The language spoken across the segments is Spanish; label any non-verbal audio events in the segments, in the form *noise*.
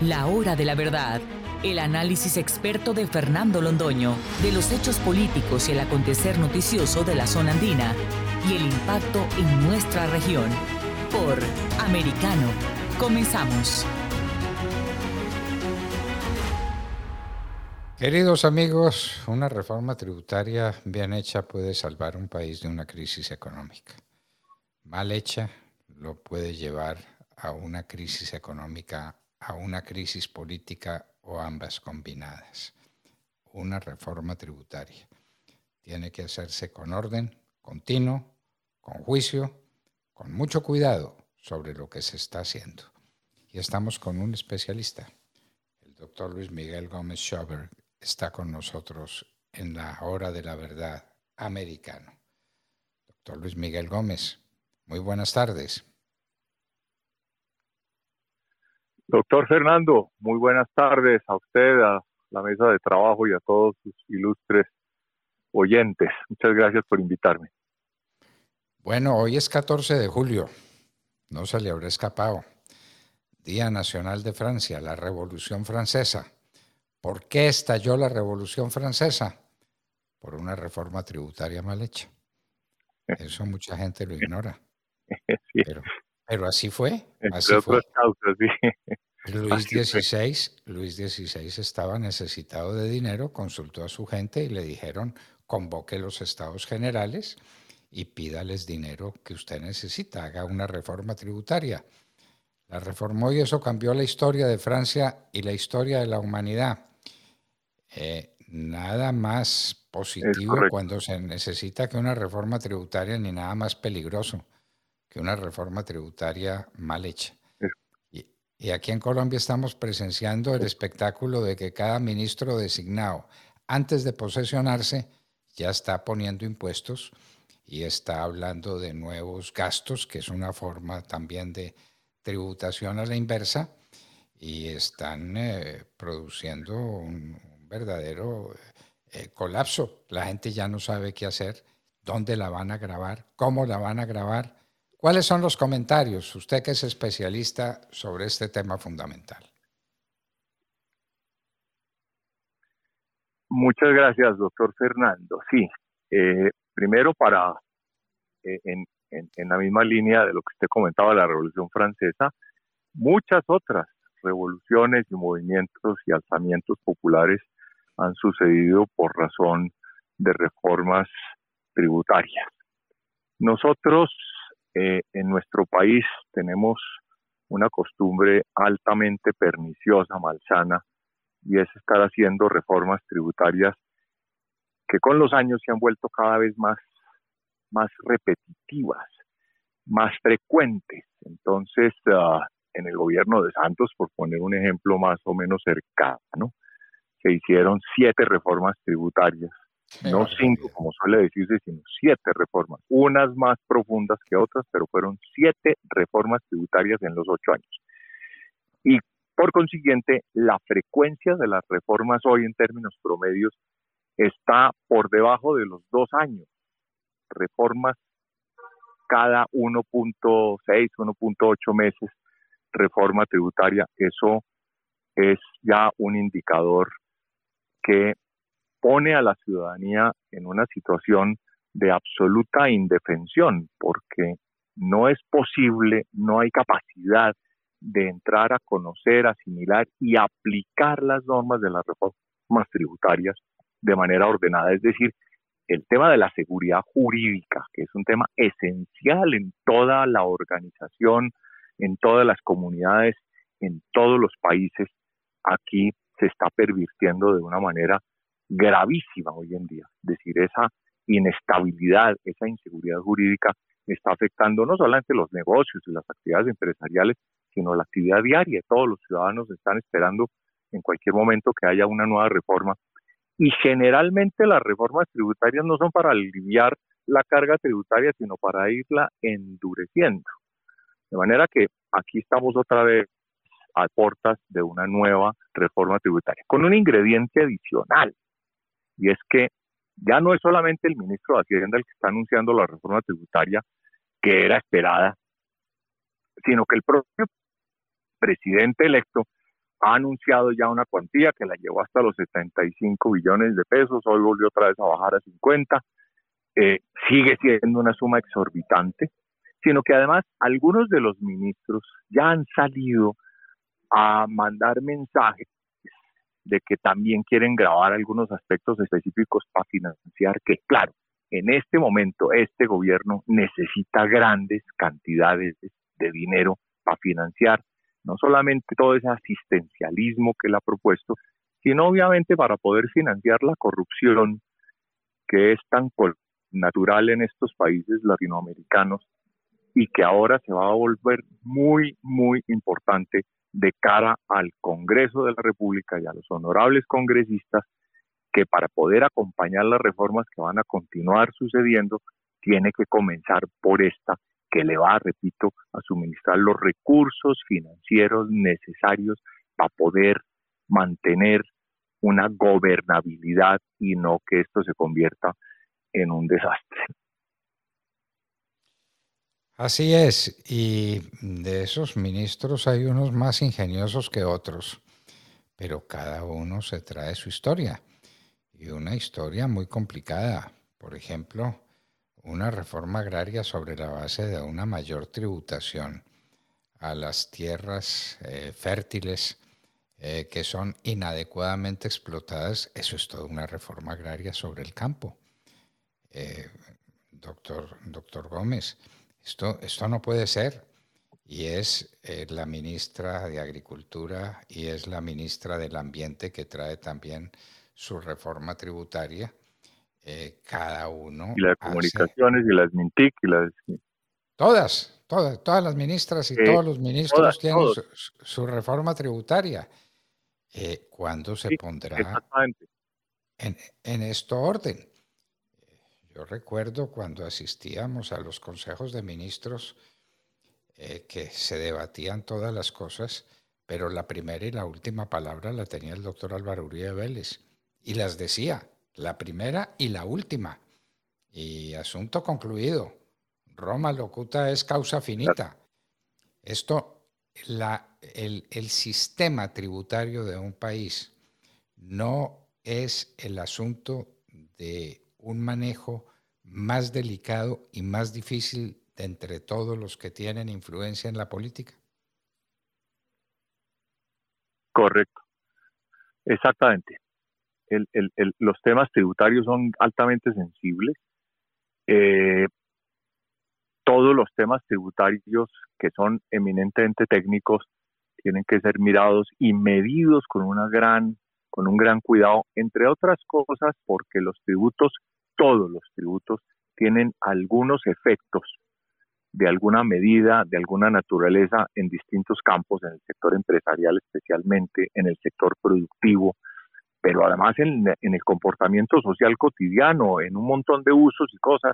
La hora de la verdad. El análisis experto de Fernando Londoño de los hechos políticos y el acontecer noticioso de la zona andina y el impacto en nuestra región. Por Americano. Comenzamos. Queridos amigos, una reforma tributaria bien hecha puede salvar un país de una crisis económica. Mal hecha lo puede llevar a una crisis económica, a una crisis política o ambas combinadas. Una reforma tributaria tiene que hacerse con orden, continuo, con juicio, con mucho cuidado sobre lo que se está haciendo. Y estamos con un especialista, el doctor Luis Miguel Gómez Schauber, está con nosotros en la hora de la verdad americano. Doctor Luis Miguel Gómez, muy buenas tardes. Doctor Fernando, muy buenas tardes a usted, a la mesa de trabajo y a todos sus ilustres oyentes. Muchas gracias por invitarme. Bueno, hoy es 14 de julio, no se le habrá escapado. Día Nacional de Francia, la Revolución Francesa. ¿Por qué estalló la Revolución Francesa? Por una reforma tributaria mal hecha. *laughs* Eso mucha gente lo ignora. Pero, así fue. Así fue. Luis XVI, Luis XVI estaba necesitado de dinero, consultó a su gente y le dijeron, convoque los estados generales y pídales dinero que usted necesita, haga una reforma tributaria. La reformó y eso cambió la historia de Francia y la historia de la humanidad. Eh, nada más positivo cuando se necesita que una reforma tributaria, ni nada más peligroso que una reforma tributaria mal hecha. Y, aquí en Colombia estamos presenciando el espectáculo de que cada ministro designado, antes de posesionarse, ya está poniendo impuestos y está hablando de nuevos gastos, que es una forma también de tributación a la inversa, y están eh, produciendo un, verdadero eh, colapso. La gente ya no sabe qué hacer, dónde la van a grabar, cómo la van a grabar. ¿Cuáles son los comentarios? Usted que es especialista sobre este tema fundamental. Muchas gracias, doctor Fernando. Sí, eh, primero para, eh, en, en, la misma línea de lo que usted comentaba, la Revolución Francesa, muchas otras revoluciones y movimientos y alzamientos populares han sucedido por razón de reformas tributarias. Nosotros eh, en nuestro país tenemos una costumbre altamente perniciosa, malsana, y es estar haciendo reformas tributarias que con los años se han vuelto cada vez más, más repetitivas, más frecuentes. Entonces, ah, en el gobierno de Santos, por poner un ejemplo más o menos cercano, se hicieron siete reformas tributarias, no cinco como suele decirse, sino siete reformas, unas más profundas que otras, pero fueron siete reformas tributarias en los ocho años. Y por consiguiente, la frecuencia de las reformas hoy en términos promedios está por debajo de los dos años. Reformas cada 1.6, 1.8 meses, reforma tributaria. Eso es ya un indicador que pone a la ciudadanía en una situación de absoluta indefensión, porque no es posible, no hay capacidad de entrar a conocer, asimilar y aplicar las normas de las reformas tributarias de manera ordenada. Es decir, el tema de la seguridad jurídica, que es un tema esencial en toda la organización, en todas las comunidades, en todos los países, aquí se está pervirtiendo de una manera gravísima hoy en día. Es decir, esa inestabilidad, esa inseguridad jurídica está afectando no solamente los negocios y las actividades empresariales, sino la actividad diaria. Todos los ciudadanos están esperando en cualquier momento que haya una nueva reforma. Y generalmente las reformas tributarias no son para aliviar la carga tributaria, sino para irla endureciendo. De manera que aquí estamos otra vez a puertas de una nueva reforma tributaria, con un ingrediente adicional, y es que ya no es solamente el ministro de Hacienda el que está anunciando la reforma tributaria que era esperada, sino que el propio presidente electo ha anunciado ya una cuantía que la llevó hasta los 75 billones de pesos, hoy volvió otra vez a bajar a 50, eh, sigue siendo una suma exorbitante, sino que además algunos de los ministros ya han salido a mandar mensajes de que también quieren grabar algunos aspectos específicos para financiar, que claro, en este momento este gobierno necesita grandes cantidades de dinero para financiar no solamente todo ese asistencialismo que él ha propuesto, sino obviamente para poder financiar la corrupción que es tan natural en estos países latinoamericanos y que ahora se va a volver muy, muy importante de cara al Congreso de la República y a los honorables congresistas que para poder acompañar las reformas que van a continuar sucediendo, tiene que comenzar por esta que le va, repito, a suministrar los recursos financieros necesarios para poder mantener una gobernabilidad y no que esto se convierta en un desastre. Así es, y de esos ministros hay unos más ingeniosos que otros, pero cada uno se trae su historia, y una historia muy complicada. Por ejemplo, una reforma agraria sobre la base de una mayor tributación a las tierras eh, fértiles eh, que son inadecuadamente explotadas, eso es toda una reforma agraria sobre el campo. Eh, doctor, doctor Gómez, esto, esto no puede ser. Y es la ministra de Agricultura y es la ministra del Ambiente que trae también su reforma tributaria eh, cada uno. Y las comunicaciones y las MINTIC y las. Todas, todas, todas las ministras y todos los ministros tienen su, reforma tributaria. Eh, ¿Cuándo se pondrá en, en este orden? Yo recuerdo cuando asistíamos a los consejos de ministros eh, que se debatían todas las cosas, pero la primera y la última palabra la tenía el doctor Álvaro Uribe Vélez y las decía la primera y la última. Y asunto concluido. Roma locuta es causa finita. Esto, la, el, el sistema tributario de un país no es el asunto de un manejo más delicado y más difícil de entre todos los que tienen influencia en la política. Correcto. Exactamente los temas tributarios son altamente sensibles. Eh, todos los temas tributarios que son eminentemente técnicos tienen que ser mirados y medidos con una gran con un gran cuidado, entre otras cosas porque los tributos, todos los tributos tienen algunos efectos de alguna medida, de alguna naturaleza en distintos campos, en el sector empresarial especialmente, en el sector productivo, pero además en, el comportamiento social cotidiano, en un montón de usos y cosas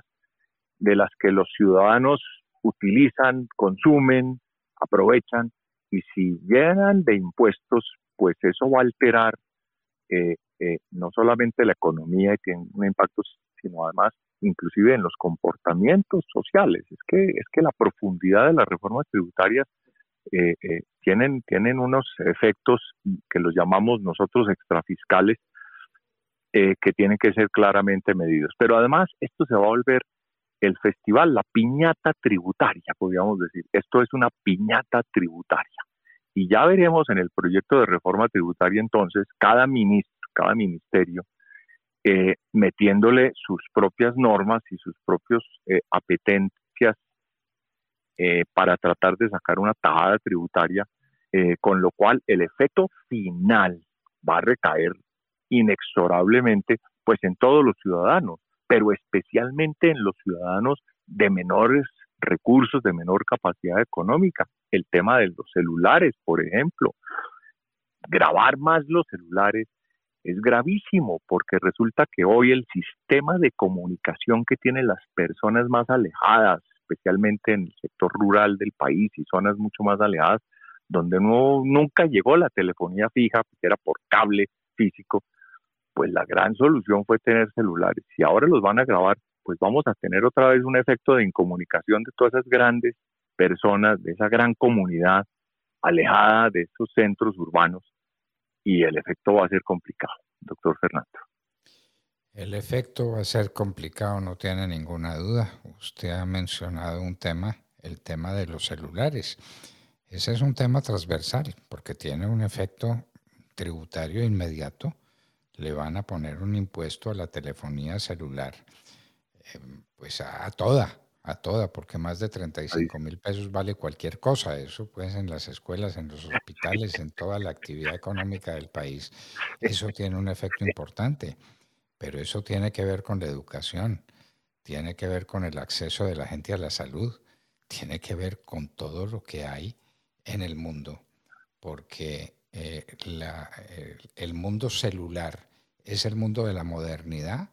de las que los ciudadanos utilizan, consumen, aprovechan, y si llenan de impuestos, pues eso va a alterar eh, eh, no solamente la economía y tiene un impacto, sino además inclusive en los comportamientos sociales. Es que, es que la profundidad de las reformas tributarias eh, eh, tienen, tienen unos efectos que los llamamos nosotros extrafiscales eh, que tienen que ser claramente medidos. Pero además esto se va a volver el festival, la piñata tributaria, podríamos decir. Esto es una piñata tributaria. Y ya veremos en el proyecto de reforma tributaria entonces cada ministro, cada ministerio, metiéndole sus propias normas y sus propios apetencias eh, para tratar de sacar una tajada tributaria, eh, con lo cual el efecto final va a recaer inexorablemente pues en todos los ciudadanos, pero especialmente en los ciudadanos de menores recursos de menor capacidad económica. El tema de los celulares, por ejemplo. Grabar más los celulares es gravísimo porque resulta que hoy el sistema de comunicación que tienen las personas más alejadas, especialmente en el sector rural del país y zonas mucho más alejadas, donde no, nunca llegó la telefonía fija, porque era por cable físico, pues la gran solución fue tener celulares. Si ahora los van a grabar, pues vamos a tener otra vez un efecto de incomunicación de todas esas grandes personas, de esa gran comunidad alejada de estos centros urbanos y el efecto va a ser complicado, doctor Fernando. El efecto va a ser complicado, no tiene ninguna duda. Usted ha mencionado un tema, el tema de los celulares. Ese es un tema transversal porque tiene un efecto tributario inmediato. Le van a poner un impuesto a la telefonía celular, eh, pues a, toda, a toda, porque más de 35 mil pesos vale cualquier cosa. Eso pues en las escuelas, en los hospitales, en toda la actividad económica del país. Eso tiene un efecto *laughs* importante, pero eso tiene que ver con la educación, tiene que ver con el acceso de la gente a la salud, tiene que ver con todo lo que hay en el mundo, porque eh, el mundo celular es el mundo de la modernidad.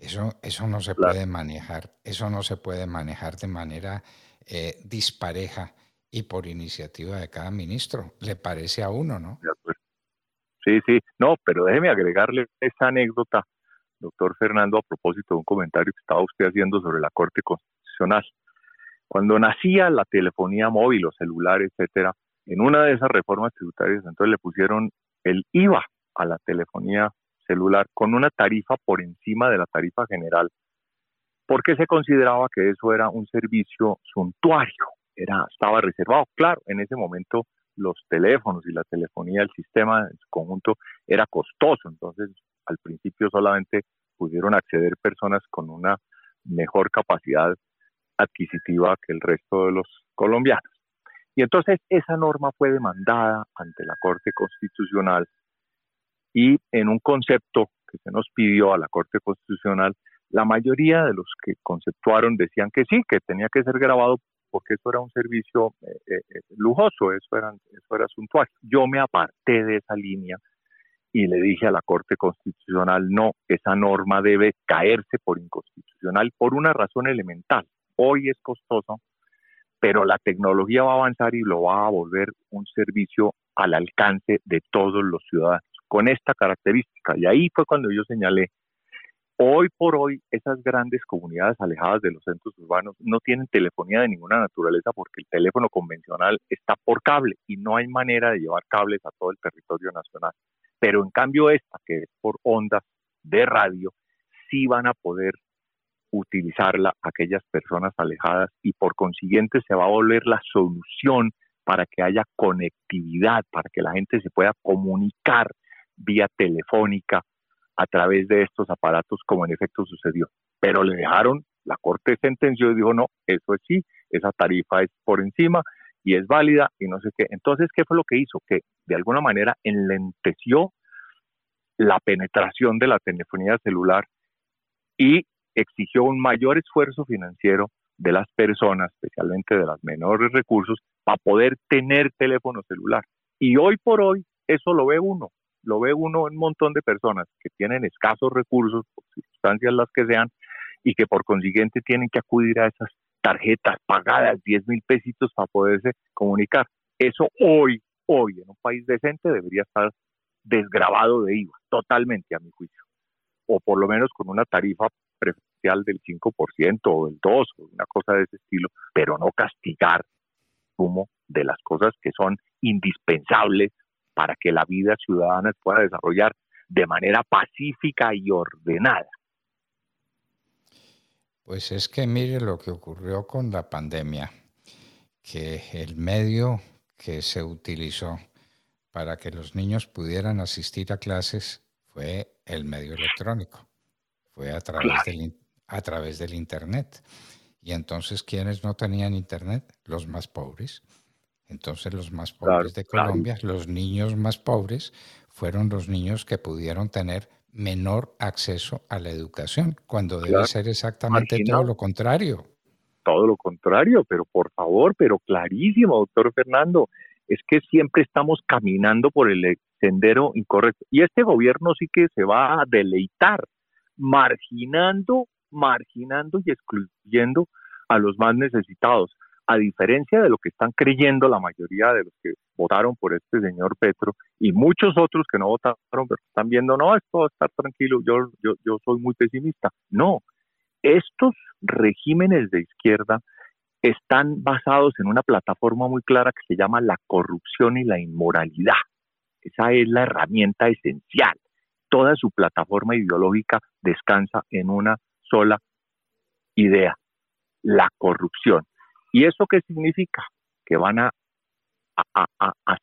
Eso, eso no se puede manejar, eso no se puede manejar de manera eh, dispareja y por iniciativa de cada ministro. Le parece a uno, ¿no? Sí, sí, no, pero déjeme agregarle esa anécdota, doctor Fernando, a propósito de un comentario que estaba usted haciendo sobre la Corte Constitucional. Cuando nacía la telefonía móvil o celular, etcétera, en una de esas reformas tributarias, entonces le pusieron el IVA a la telefonía celular con una tarifa por encima de la tarifa general, porque se consideraba que eso era un servicio suntuario, era, estaba reservado. Claro, en ese momento los teléfonos y la telefonía, el sistema en su conjunto era costoso, entonces al principio solamente pudieron acceder personas con una mejor capacidad adquisitiva que el resto de los colombianos. Y entonces esa norma fue demandada ante la Corte Constitucional y en un concepto que se nos pidió a la Corte Constitucional, la mayoría de los que conceptuaron decían que sí, que tenía que ser grabado porque eso era un servicio eh, eh, eh, lujoso, eso era, eso era suntuario. Yo me aparté de esa línea y le dije a la Corte Constitucional, no, esa norma debe caerse por inconstitucional por una razón elemental hoy es costoso, pero la tecnología va a avanzar y lo va a volver un servicio al alcance de todos los ciudadanos, con esta característica. Y ahí fue cuando yo señalé, hoy por hoy esas grandes comunidades alejadas de los centros urbanos no tienen telefonía de ninguna naturaleza porque el teléfono convencional está por cable y no hay manera de llevar cables a todo el territorio nacional. Pero en cambio esta, que es por ondas de radio, sí van a poder utilizarla aquellas personas alejadas y por consiguiente se va a volver la solución para que haya conectividad, para que la gente se pueda comunicar vía telefónica a través de estos aparatos como en efecto sucedió. Pero le dejaron, la Corte sentenció y dijo, no, eso es sí, esa tarifa es por encima y es válida y no sé qué. Entonces, ¿qué fue lo que hizo? Que de alguna manera enlenteció la penetración de la telefonía celular y exigió un mayor esfuerzo financiero de las personas, especialmente de las menores recursos, para poder tener teléfono celular. Y hoy por hoy eso lo ve uno, lo ve uno en un montón de personas que tienen escasos recursos, por circunstancias las que sean, y que por consiguiente tienen que acudir a esas tarjetas pagadas, 10 mil pesitos para poderse comunicar. Eso hoy, hoy, en un país decente debería estar desgrabado de IVA, totalmente a mi juicio, o por lo menos con una tarifa preferencial del 5% o del 2% o una cosa de ese estilo, pero no castigar como de las cosas que son indispensables para que la vida ciudadana se pueda desarrollar de manera pacífica y ordenada. Pues es que mire lo que ocurrió con la pandemia, que el medio que se utilizó para que los niños pudieran asistir a clases fue el medio electrónico fue a través, del, a través del Internet. Y entonces, ¿quiénes no tenían Internet? Los más pobres. Entonces, los más pobres de Colombia, los niños más pobres, fueron los niños que pudieron tener menor acceso a la educación, cuando debe ser exactamente todo lo contrario. todo lo contrario, pero por favor, pero clarísimo, doctor Fernando, es que siempre estamos caminando por el sendero incorrecto. Y este gobierno sí que se va a deleitar, marginando, marginando y excluyendo a los más necesitados, a diferencia de lo que están creyendo la mayoría de los que votaron por este señor Petro y muchos otros que no votaron, pero están viendo, no, esto va a estar tranquilo, yo, yo, yo soy muy pesimista. No, estos regímenes de izquierda están basados en una plataforma muy clara que se llama la corrupción y la inmoralidad. Esa es la herramienta esencial. Toda su plataforma ideológica descansa en una sola idea, la corrupción. ¿Y eso qué significa? Que van a,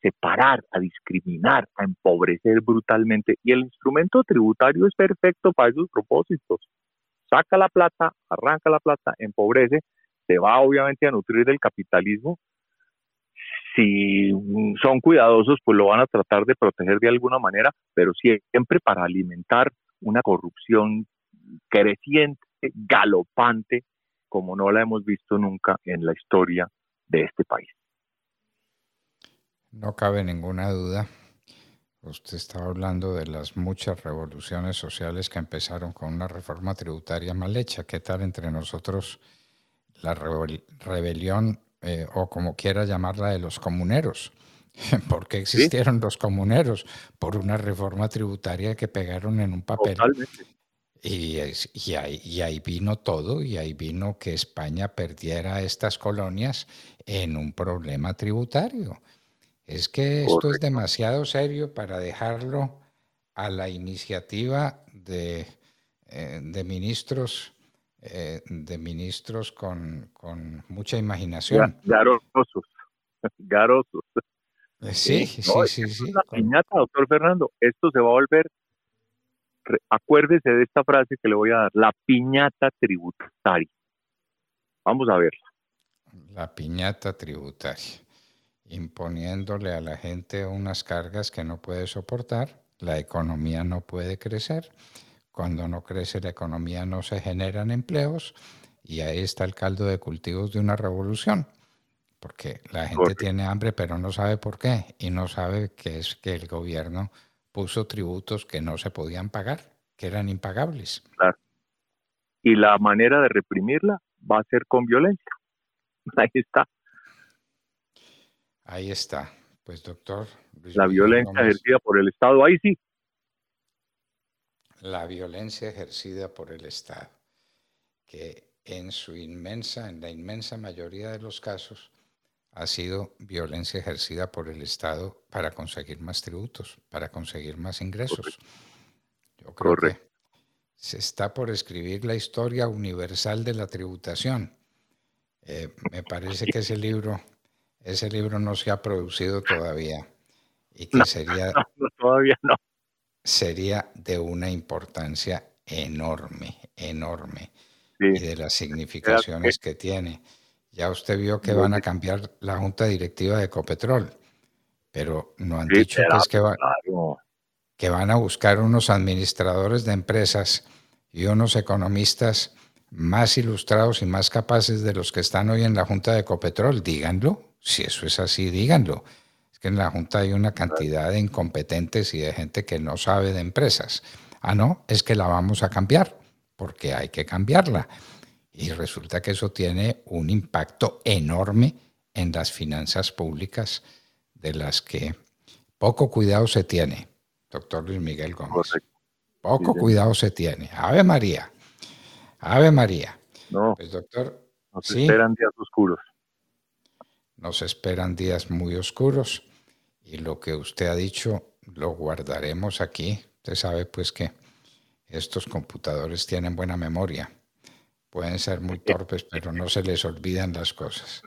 separar, a discriminar, a empobrecer brutalmente. Y el instrumento tributario es perfecto para esos propósitos. Saca la plata, arranca la plata, empobrece, se va obviamente a nutrir del capitalismo. Si son cuidadosos, pues lo van a tratar de proteger de alguna manera, pero siempre para alimentar una corrupción creciente, galopante, como no la hemos visto nunca en la historia de este país. No cabe ninguna duda. Usted estaba hablando de las muchas revoluciones sociales que empezaron con una reforma tributaria mal hecha. ¿Qué tal entre nosotros la rebelión, eh, o como quiera llamarla, de los comuneros? *laughs* ¿Por qué existieron los comuneros? Por una reforma tributaria que pegaron en un papel. Y, y, ahí, y, ahí, vino todo, y ahí vino que España perdiera estas colonias en un problema tributario. Es que esto es demasiado serio para dejarlo a la iniciativa de, eh, de ministros eh, de ministros con, con, mucha imaginación. Garosos, *laughs* garosos. Eh, sí, sí, sí, sí. La piñata, doctor Fernando, esto se va a volver acuérdese de esta frase que le voy a dar, la piñata tributaria. Vamos a verla. La piñata tributaria, imponiéndole a la gente unas cargas que no puede soportar, la economía no puede crecer, cuando no crece la economía no se generan empleos y ahí está el caldo de cultivos de una revolución, porque la gente tiene hambre pero no sabe por qué y no sabe que es que el gobierno puso tributos que no se podían pagar, que eran impagables. Claro. Y la manera de reprimirla va a ser con violencia. *laughs* Ahí está. Ahí está. Pues doctor. la violencia ejercida por el Estado, ahí sí. La violencia ejercida por el Estado, que en su inmensa, en la inmensa mayoría de los casos, ha sido violencia ejercida por el Estado para conseguir más tributos, para conseguir más ingresos. Yo creo que se está por escribir la historia universal de la tributación. Eh, me parece que ese libro, ese libro no se ha producido todavía y que sería *laughs* todavía no. sería de una importancia enorme, enorme y de las significaciones que tiene. Ya usted vio que van a cambiar la junta directiva de Ecopetrol, pero no han dicho pues, que, que van a buscar unos administradores de empresas y unos economistas más ilustrados y más capaces de los que están hoy en la junta de Ecopetrol. Díganlo, si eso es así, díganlo. Es que en la junta hay una cantidad de incompetentes y de gente que no sabe de empresas. Ah, no, es que la vamos a cambiar, porque hay que cambiarla. Y resulta que eso tiene un impacto enorme en las finanzas públicas de las que poco cuidado se tiene, doctor Luis Miguel Gómez. Poco cuidado se tiene. Ave María. Ave María. No. Pues doctor. Nos esperan días oscuros. Nos esperan días muy oscuros. Y lo que usted ha dicho lo guardaremos aquí. Usted sabe pues que estos computadores tienen buena memoria pueden ser muy torpes, pero no se les olvidan las cosas.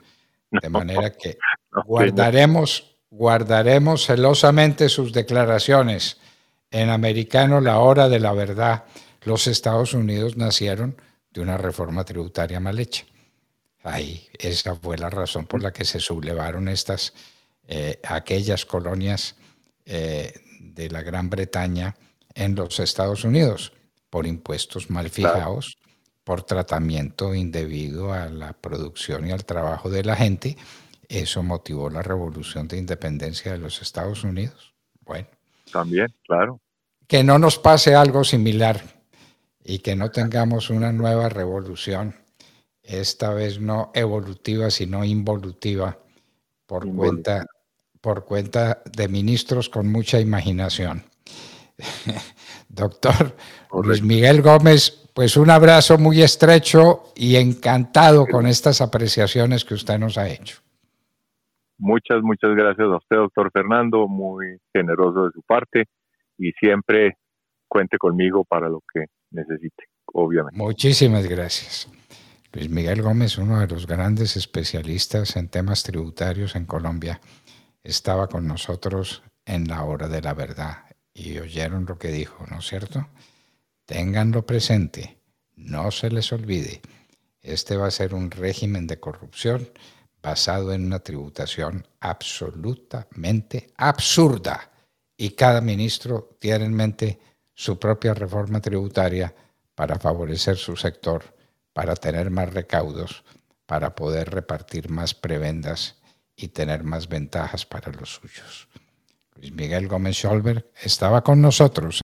De manera que *laughs* guardaremos, guardaremos celosamente sus declaraciones. En americano, la hora de la verdad, los Estados Unidos nacieron de una reforma tributaria mal hecha. Ahí, esa fue la razón por la que se sublevaron estas, eh, aquellas colonias eh, de la Gran Bretaña en los Estados Unidos, por impuestos mal fijados, por tratamiento indebido a la producción y al trabajo de la gente. Eso motivó la revolución de independencia de los Estados Unidos. Bueno. También, claro. Que no nos pase algo similar y que no tengamos una nueva revolución, esta vez no evolutiva, sino involutiva, por, Cuenta, por cuenta de ministros con mucha imaginación. *laughs* Doctor Luis Miguel Gómez, pues un abrazo muy estrecho y encantado con estas apreciaciones que usted nos ha hecho. Muchas, muchas gracias a usted, doctor Fernando, muy generoso de su parte y siempre cuente conmigo para lo que necesite, obviamente. Muchísimas gracias. Luis Miguel Gómez, uno de los grandes especialistas en temas tributarios en Colombia, estaba con nosotros en la hora de la verdad y oyeron lo que dijo, ¿no es cierto? Ténganlo presente, no se les olvide. Este va a ser un régimen de corrupción basado en una tributación absolutamente absurda. Y cada ministro tiene en mente su propia reforma tributaria para favorecer su sector, para tener más recaudos, para poder repartir más prebendas y tener más ventajas para los suyos. Luis Miguel Gómez Scholberg estaba con nosotros.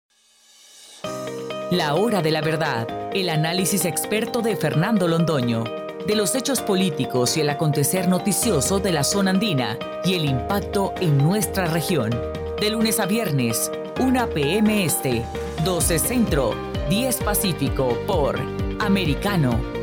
La hora de la verdad, el análisis experto de Fernando Londoño, de los hechos políticos y el acontecer noticioso de la zona andina y el impacto en nuestra región. De lunes a viernes, 1 p.m. Este, 12 Centro, 10 Pacífico por Americano